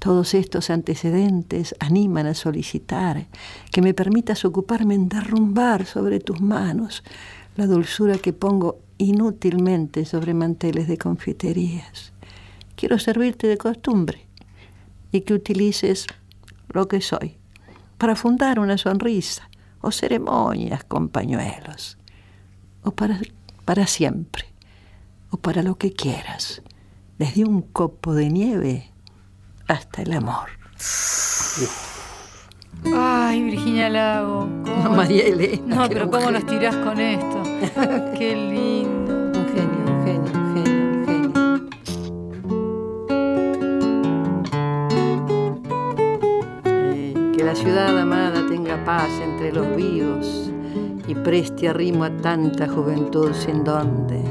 Todos estos antecedentes animan a solicitar que me permitas ocuparme en derrumbar sobre tus manos la dulzura que pongo inútilmente sobre manteles de confiterías. Quiero servirte de costumbre y que utilices lo que soy para fundar una sonrisa o ceremonias con pañuelos o para, para siempre o para lo que quieras, desde un copo de nieve hasta el amor. Ay, Virginia Lago. No, María Elena. No, pero ¿cómo nos tirás con esto? (laughs) Qué lindo. Un genio, un genio, un genio, un genio. Eh, que la ciudad amada tenga paz entre los vivos y preste arrimo a tanta juventud sin donde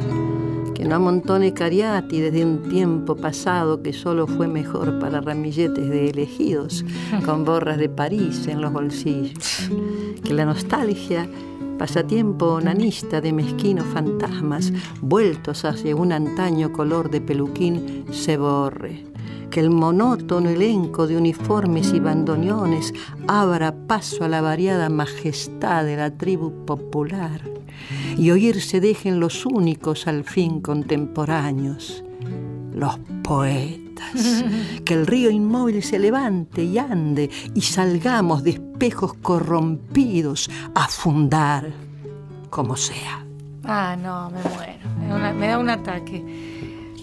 no amontone cariati desde un tiempo pasado que solo fue mejor para ramilletes de elegidos con borras de París en los bolsillos. Que la nostalgia, pasatiempo onanista de mezquinos fantasmas vueltos hacia un antaño color de peluquín, se borre. que el monótono elenco de uniformes y bandoneones abra paso a la variada majestad de la tribu popular y oírse dejen los únicos al fin contemporáneos, los poetas, (laughs) que el río inmóvil se levante y ande y salgamos de espejos corrompidos a fundar como sea. Ah, no, me muero, me da un ataque.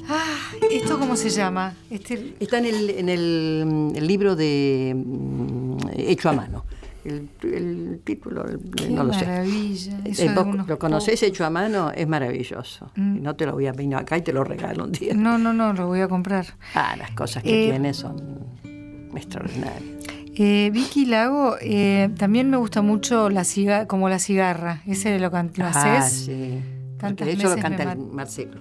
Ah, ¿esto cómo se llama? Este... Está en, el, en el, libro de mm, Hecho a mano. El, título, no lo maravilla. sé. Eh, ¿Lo conocés hecho a mano? Es maravilloso. Mm. No te lo voy a venir acá y te lo regalo un día. No, no, no, lo voy a comprar. Ah, las cosas que eh, tiene son extraordinarias. Eh, Vicky Lago, eh, también me gusta mucho la ciga como la cigarra. ¿Ese lo, lo ah, haces? Sí de hecho lo canta Marcelo.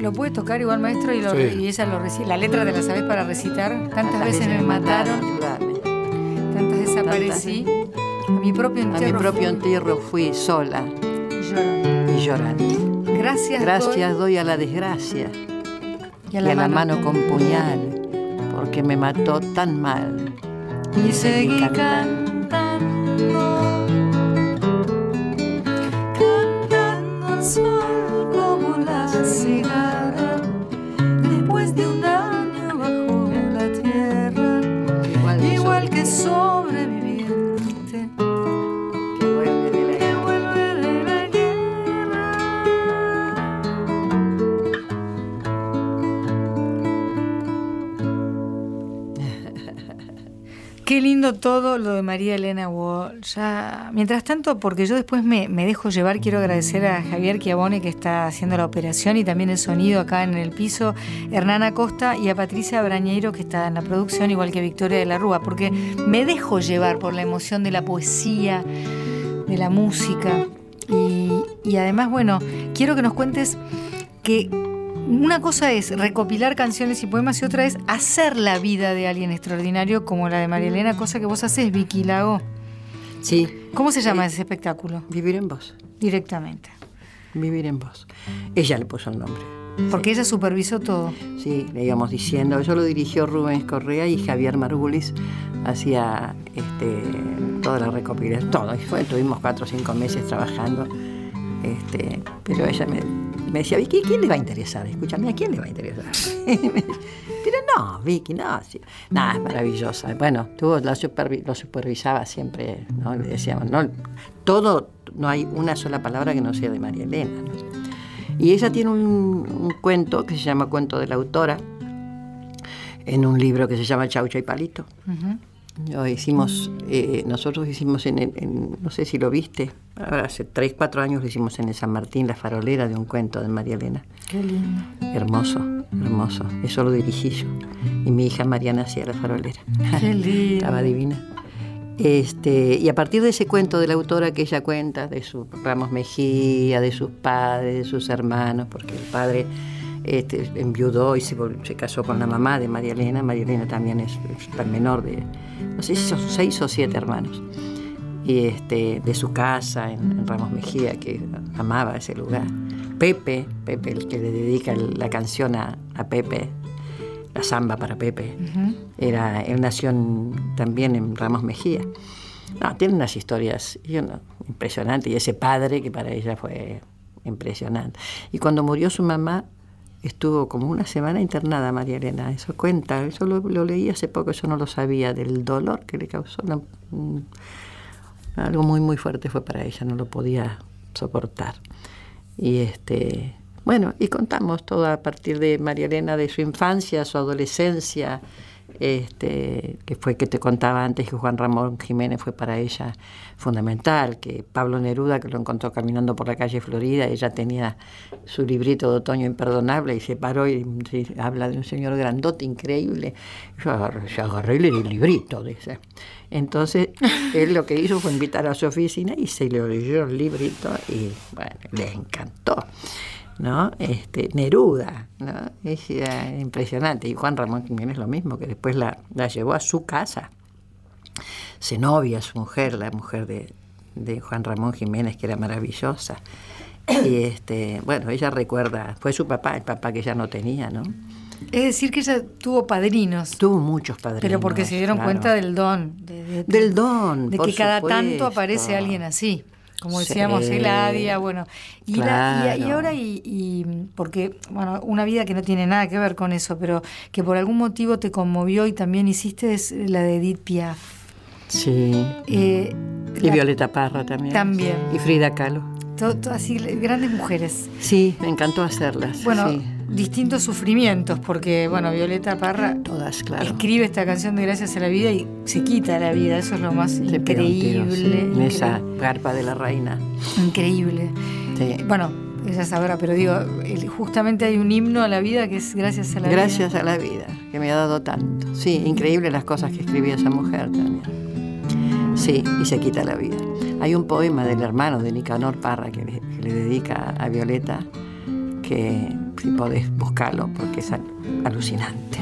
lo puede tocar igual maestro y, ella lo La letra de la sabes para recitar. Tantas, veces, me mataron. Tantas desaparecí. A mi propio entierro. A mi propio entierro fui sola. Y llorando. Gracias. Gracias doy, a la desgracia. Y a la, mano, con puñal. Porque me mató tan mal. Y seguí cantando. como Qué lindo todo lo de María Elena Wall. Ya, mientras tanto, porque yo después me, dejo llevar, quiero agradecer a Javier Chiavone que está haciendo la operación y también el sonido acá en el piso, Hernán Acosta y a Patricia Brañeiro que está en la producción, igual que Victoria de la Rúa, porque me dejo llevar por la emoción de la poesía, de la música. Y, y además, bueno, quiero que nos cuentes que una cosa es recopilar canciones y poemas y otra es hacer la vida de alguien extraordinario como la de María Elena, cosa que vos haces, Vicky Lago. Sí. ¿Cómo se llama ese espectáculo? Vivir en vos. Directamente. Vivir en vos. Ella le puso el nombre. Porque ella supervisó todo. Sí, le íbamos diciendo. Eso lo dirigió Rubén Correa y Javier Margulis hacía este, toda la recopilación, todo. Y fue, tuvimos cuatro o cinco meses trabajando. Este, pero ella me, me decía, Vicky, ¿quién le va a interesar? Escúchame, ¿a quién le va a interesar? (laughs) Pero no, Vicky, no. Nada, es maravillosa. Bueno, tú lo, supervisaba siempre, ¿no? Le decíamos, no, todo, no hay una sola palabra que no sea de María Elena. Y ella tiene un, cuento que se llama Cuento de la Autora, en un libro que se llama Chaucha y Palito. Lo hicimos, eh, nosotros hicimos en, no sé si lo viste, ahora hace 3, 4 años lo hicimos en el San Martín, la farolera de un cuento de María Elena. Qué lindo. Hermoso, hermoso. Eso lo dirigí yo. Y mi hija Mariana hacía la farolera. Qué lindo. (laughs) Estaba divina. Este, y a partir de ese cuento de la autora que ella cuenta, de su Ramos Mejía, de sus padres, de sus hermanos, porque el padre este, enviudó y se, casó con la mamá de María Elena. María Elena también es, el menor de, no sé si son seis o siete hermanos. Y este, de su casa en, Ramos Mejía, que amaba ese lugar. Pepe, Pepe, el que le dedica la canción a, Pepe, la samba para Pepe, era, él nació también en Ramos Mejía. No, tiene unas historias impresionantes y ese padre que para ella fue impresionante. Y cuando murió su mamá, estuvo como una semana internada María Elena, eso cuenta, eso lo, leí hace poco, eso no lo sabía, del dolor que le causó. Mm, algo muy muy fuerte fue para ella, no lo podía soportar. Y este, bueno, y contamos todo a partir de María Elena, de su infancia, su adolescencia, este, que fue que te contaba antes que Juan Ramón Jiménez fue para ella fundamental, que Pablo Neruda, que lo encontró caminando por la calle Florida, ella tenía su librito de otoño imperdonable y se paró y, habla de un señor grandote, increíble. Yo agarré, y le di el librito, dice. Entonces, él lo que hizo fue invitar a su oficina y se le leyó el librito y, bueno, le encantó. ¿No? Este, Neruda, ¿no? Es impresionante. Y Juan Ramón Jiménez lo mismo, que después la, llevó a su casa. Zenobia, su mujer, la mujer de, Juan Ramón Jiménez, que era maravillosa. Y este, bueno, ella recuerda, fue su papá, el papá que ella no tenía, ¿no? Es decir, que ella tuvo padrinos. Tuvo muchos padrinos. Pero porque se dieron cuenta del don. del don. De que cada tanto aparece alguien así. Como decíamos, el Eladia, bueno. Y, ahora, y, porque, bueno, una vida que no tiene nada que ver con eso, pero que por algún motivo te conmovió y también hiciste es la de Edith Piaf. Sí. Eh, y Violeta Parra también. También. Y Frida Kahlo. Así, grandes mujeres. Sí, me encantó hacerlas. Bueno, distintos sufrimientos, porque, bueno, Violeta Parra Todas, claro. escribe esta canción de Gracias a la Vida y se quita la vida, eso es lo más increíble. En esa garpa de la reina. Increíble. Bueno, ella sabrá, pero digo, justamente hay un himno a la vida que es Gracias a la vida. Gracias a la vida, que me ha dado tanto. Sí, increíble las cosas que escribía esa mujer también. Sí, y se quita la vida. Hay un poema del hermano de Nicanor Parra que le dedica a Violeta que si podés buscarlo porque es alucinante.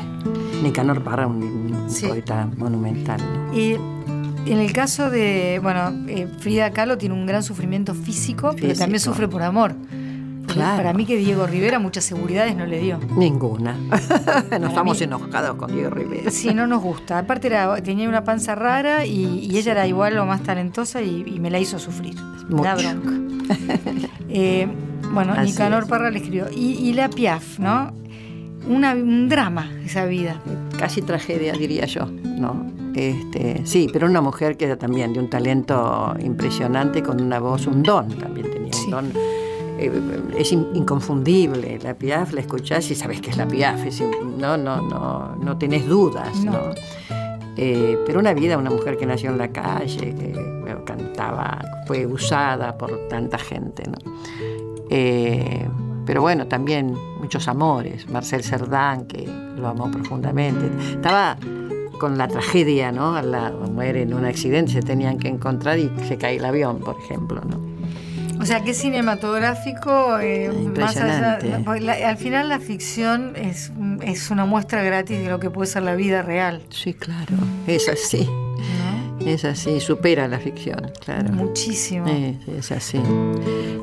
Nicanor Parra, un, poeta monumental. Y en el caso de, bueno, eh, Frida Kahlo tiene un gran sufrimiento físico, pero también sufre por amor. Para mí que Diego Rivera muchas seguridades no le dio. Ninguna. (laughs) no estamos enojados con Diego Rivera. Sí, no nos gusta. Aparte era, tenía una panza rara y, ella era igual o más talentosa y, me la hizo sufrir. La bronca. (laughs) eh, bueno, Nicanor Parra le escribió. Y, la Piaf, ¿no? un drama esa vida. Casi tragedia, diría yo, ¿no? Este, sí, pero una mujer que era también de un talento impresionante, con una voz, un don, también tenía un don. Eh, es inconfundible. La Piaf la escuchás y sabes que es la Piaf, no, no, no, no tenés dudas, ¿no? Eh, pero una vida, una mujer que nació en la calle, que cantaba, fue usada por tanta gente, ¿no? Eh, pero bueno, también muchos amores. Marcel Cerdán, que lo amó profundamente. Estaba con la tragedia, ¿no? Lado, muere en un accidente, se tenían que encontrar y se cae el avión, por ejemplo, ¿no? O sea, que cinematográfico, eh, más allá, al final la ficción es, es una muestra gratis de lo que puede ser la vida real. Sí, claro, es así. Es así, supera la ficción, claro. Muchísimo. es así.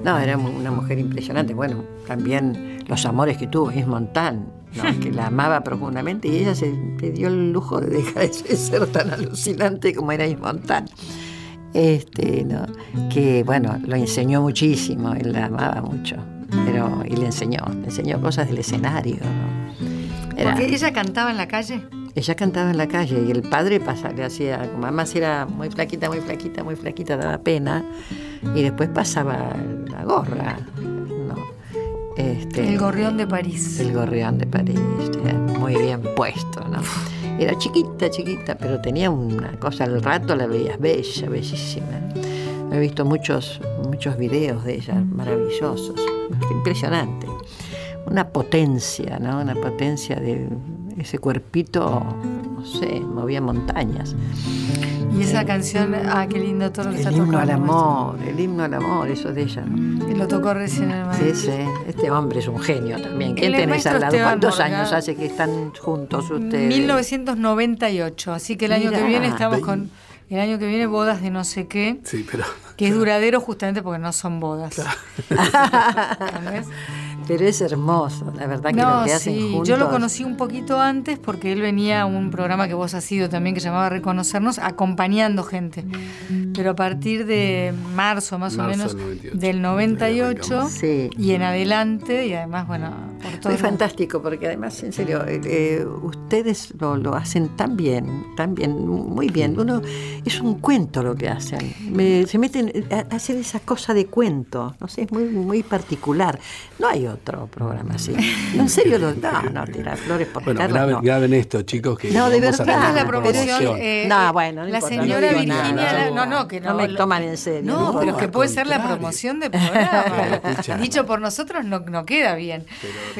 No, era una mujer impresionante. Bueno, también los amores que tuvo, es Montán, (laughs) que la amaba profundamente y ella se, dio el lujo de dejar de ser tan alucinante como era Montán. Este, ¿no? que bueno, lo enseñó muchísimo, él la amaba mucho, pero y le enseñó, le enseñó cosas del escenario. Porque ella cantaba en la calle. Ella cantaba en la calle y el padre pasa, le hacía, como además era muy flaquita, muy flaquita, muy flaquita, daba pena, y después pasaba la gorra, Este, el gorrión de París. El gorrión de París, muy bien puesto, ¿no? Era chiquita, chiquita, pero tenía una cosa, al rato la veías bella, bellísima. He visto muchos, muchos videos de ella maravillosos, impresionante. Una potencia, ¿no? Una potencia de, ese cuerpito, no sé, movía montañas. Y esa canción, ah, qué lindo todo lo que el himno al amor, el himno al amor, eso de ella, ¿no? Y lo tocó recién el maestro. Sí, sí, este hombre es un genio también. ¿Quién tenés al lado? ¿Cuántos años hace que están juntos ustedes? 1998, así que el año que viene estamos con... El año que viene bodas de no sé qué. Sí, pero... Que es (laughs) duradero justamente porque no son bodas. (laughs) Pero es hermoso, la verdad que lo que hacen sí. Yo lo conocí un poquito antes porque él venía a un programa que vos has ido también que llamaba Reconocernos, acompañando gente. Pero a partir de marzo más o menos del 98 y en adelante, y además, bueno, Es fantástico porque además, en serio, eh, eh, ustedes lo, lo, hacen tan bien, tan bien, muy bien. Uno Es un cuento lo que hacen. se meten a hacer esa cosa de cuento, no sé, es muy, muy particular. No hay otro programa así. No, en serio, no, no, tirar flores por bueno, graben, esto, chicos, que No, de verdad, la promoción. Eh, no, bueno, la señora Virginia, no, no, que no, me toman en serio. No, pero que puede ser la promoción de programa. Dicho por nosotros no, no queda bien. Pero,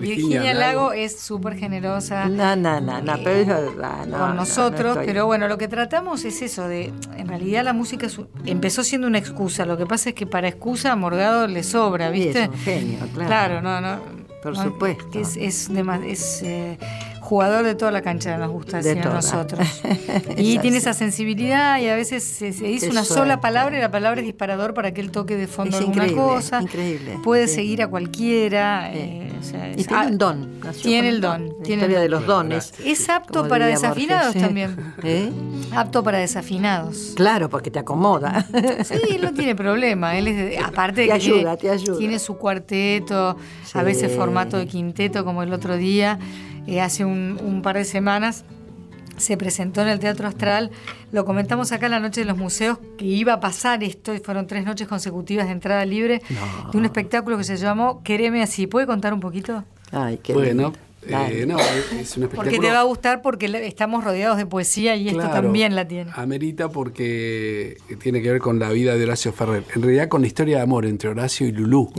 Virginia, Lago es súper generosa. No, no, no, no, pero es verdad. con nosotros, pero bueno, lo que tratamos es eso, de en realidad la música empezó siendo una excusa. Lo que pasa es que para excusa a Morgado le sobra, ¿viste? es un genio, claro. Claro, no, no. Por supuesto. Es, es, es eh, jugador de toda la cancha, nos gusta decir a nosotros. (laughs) y tiene esa sensibilidad y a veces se, dice una sola palabra y la palabra es disparador para que él toque de fondo alguna cosa. Increíble. Puede seguir a cualquiera. Eh, y tiene un don. Tiene el don. Tiene historia de los dones. Es apto para desafinados también. ¿Eh? Apto para desafinados. Claro, porque te acomoda. Sí, él no tiene problema. Él es, aparte de que ayuda, te ayuda. tiene su cuarteto, a veces formato de quinteto, como el otro día, eh, hace un par de semanas se presentó en el Teatro Astral. Lo comentamos acá en la Noche de los Museos, que iba a pasar esto, y fueron tres noches consecutivas de entrada libre, de un espectáculo que se llamó Quereme así. ¿Puede contar un poquito? Ay, qué bueno. Eh, no, es un espectáculo. Porque te va a gustar porque estamos rodeados de poesía y esto también la tiene. Amerita porque tiene que ver con la vida de Horacio Ferrer. En realidad con la historia de amor entre Horacio y Lulú,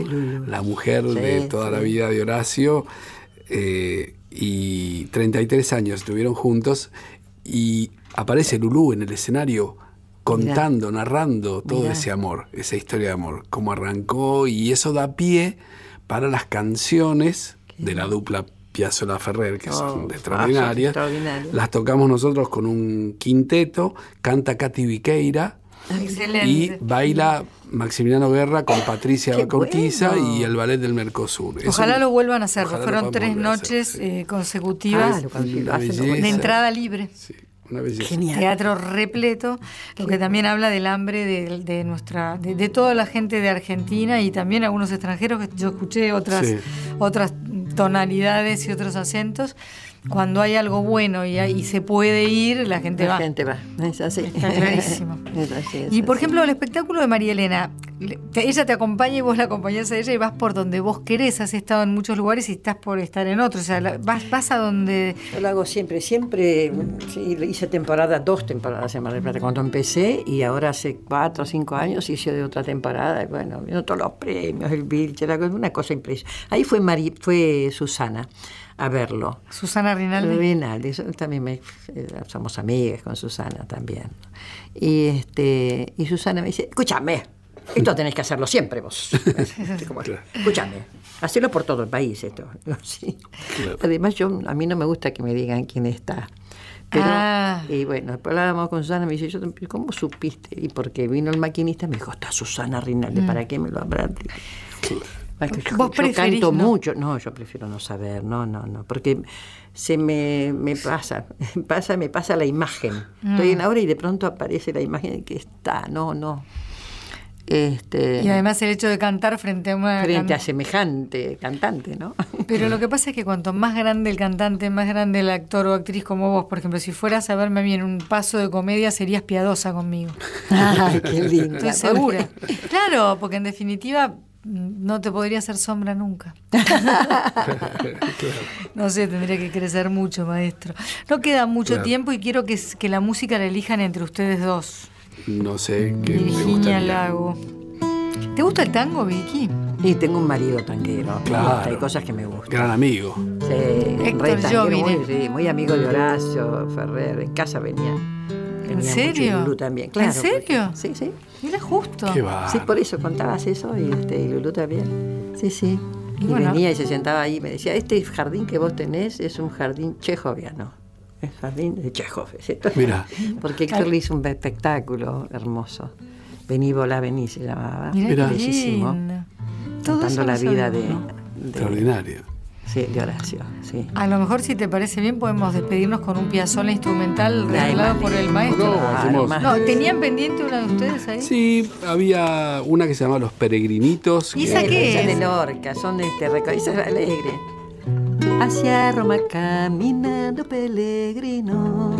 la mujer de toda la vida de Horacio. Eh, y 33 años estuvieron juntos y aparece Lulú en el escenario contando, narrando todo ese amor, esa historia de amor, cómo arrancó y eso da pie para las canciones de la dupla Piazzolla Ferrer, que son oh, extraordinarias. Las tocamos nosotros con un quinteto, canta Katy Viqueira, y baila Maximiliano Guerra con Patricia Cortiza y el ballet del Mercosur. Ojalá lo vuelvan a hacer, fueron tres noches eh, consecutivas. De entrada libre. Teatro repleto, lo que también habla del hambre de, nuestra, de, toda la gente de Argentina y también algunos extranjeros que yo escuché otras, otras tonalidades y otros acentos cuando hay algo bueno y, se puede ir, la gente va. La gente va, es así. Está clarísimo. (laughs) y por ejemplo, el espectáculo de María Elena, ella te acompaña y vos la acompañás a ella y vas por donde vos querés. Has estado en muchos lugares y estás por estar en otros. O sea, vas, vas a donde. Yo lo hago siempre, siempre. hice temporada, dos temporadas en Mar del Plata cuando empecé y ahora hace cuatro o cinco años hice de otra temporada. Y bueno, vino todos los premios, el Vilche, una cosa impresionante. Ahí fue, fue Susana a verlo. Susana Rinaldi. Rinaldi, también me, eh, somos amigas con Susana también. Y, este, y Susana me dice, escúchame, esto tenés que hacerlo siempre vos. (laughs) Escúchame, hacerlo por todo el país esto. (laughs) Además, yo, a mí no me gusta que me digan quién está. Pero, ah. Y bueno, después hablábamos con Susana, me dice, yo, ¿cómo supiste? Y porque vino el maquinista, me dijo, está Susana Rinaldi, ¿para mm. qué me lo habrá yo, ¿Vos canto mucho. No, yo prefiero no saber, no, no, no. Porque se me, me pasa, (laughs) pasa, me pasa la imagen. Estoy en la hora y de pronto aparece la imagen que está, no, no. Este, y además el hecho de cantar frente a una frente a semejante cantante, ¿no? (laughs) Pero lo que pasa es que cuanto más grande el cantante, más grande el actor o actriz como vos, por ejemplo, si fueras a verme a mí en un paso de comedia, serías piadosa conmigo. (laughs) Ay, qué lindo. Estoy segura. Claro, porque en definitiva no te podría hacer sombra nunca. (laughs) No sé, tendría que crecer mucho, maestro. No queda mucho tiempo y quiero que, que, la música la elijan entre ustedes dos. No sé qué. Virginia Lago. ¿Te gusta el tango, Vicky? Sí, tengo un marido tanguero. Claro. Hay cosas que me gustan. Gran amigo. Sí, Héctor muy, muy amigo de Horacio Ferrer. En casa venía. ¿En serio? Lulú también, claro. ¿En serio? sí, sí. Mira justo. Sí, por eso contabas eso y, este, y Lulú también. Sí, sí. Y, venía y se sentaba ahí y me decía, este jardín que vos tenés es un jardín chejoviano. Es jardín de Chejov, Mira. (laughs) Porque Héctor le hizo un espectáculo hermoso. Vení, volá, vení se llamaba. Mira, bellísimo. Contando la vida de, de, Extraordinario. Sí, de Horacio, sí. A lo mejor, si te parece bien, podemos despedirnos con un piazola instrumental regalado por el maestro. No, ¿Tenían pendiente una de ustedes ahí? Sí, había una que se llama Los Peregrinitos. ¿Y esa qué es? de Lorca, son de este esa es alegre. Hacia Roma caminando peregrinos,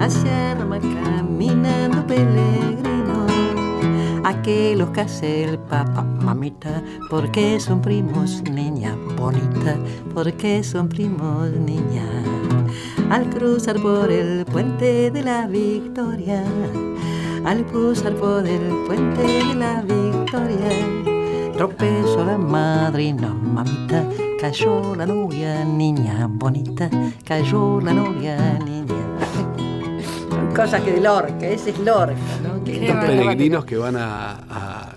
hacia Roma caminando peregrinos que los hace el papá, mamita, porque son primos, niña bonita, porque son primos, niña. Al cruzar por el puente de la victoria, al cruzar por el puente de la victoria, tropezó la madrina, mamita, cayó la novia, niña bonita, cayó la novia, niña cosas que de Lorca, ese es Lorca, ¿no? Estos peregrinos que van a,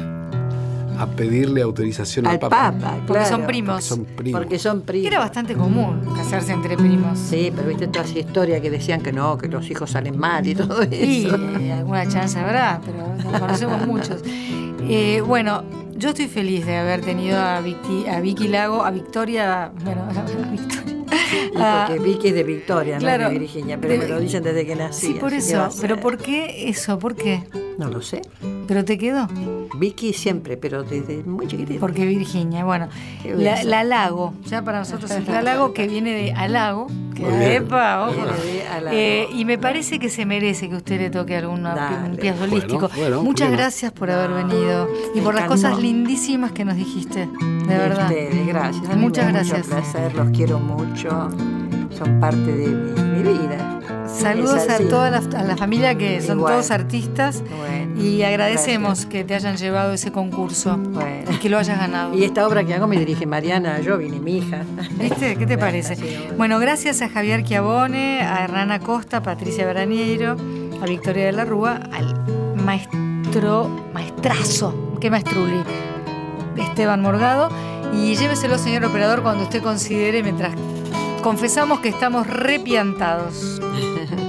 a, pedirle autorización al, Papa. porque son primos. Porque son primos. Era bastante común casarse entre primos. Sí, pero viste toda esa historia que decían que no, que los hijos salen mal y todo eso. Sí, alguna chance habrá, pero no conocemos muchos. (laughs) Eh, bueno, yo estoy feliz de haber tenido a Vicky, a Vicky Lago, a Victoria, bueno, (laughs) a Victoria. Y porque Vicky es de Victoria, no de Virginia, pero me lo dicen desde que nací. Sí, por eso. Pero ¿por qué eso? ¿Por qué? No lo sé. ¿Pero te quedó? Vicky siempre, pero desde muy chiquitita. Porque Virginia, bueno, la, la, Lago, ya para nosotros es la Lago que viene de Alago, que epa, ojo. Eh, y me parece que se merece que usted le toque algún pieza holístico. Muchas gracias por haber venido y por las cosas lindísimas que nos dijiste, de verdad. gracias. Muchas gracias. Un placer, los quiero mucho, son parte de mi vida. Saludos a toda la, familia que son todos artistas y agradecemos que te hayan llevado ese concurso y que lo hayas ganado. Y esta obra que hago me dirige Mariana Jovin y mi hija. ¿Viste? ¿Qué te parece? Bueno, gracias a Javier Chiavone, a Hernán Acosta, Patricia Baranieiro, a Victoria de la Rúa, al maestro, maestrazo, qué maestruli, Esteban Morgado. Y lléveselo, señor operador, cuando usted considere, mientras confesamos que estamos repiantados. (laughs)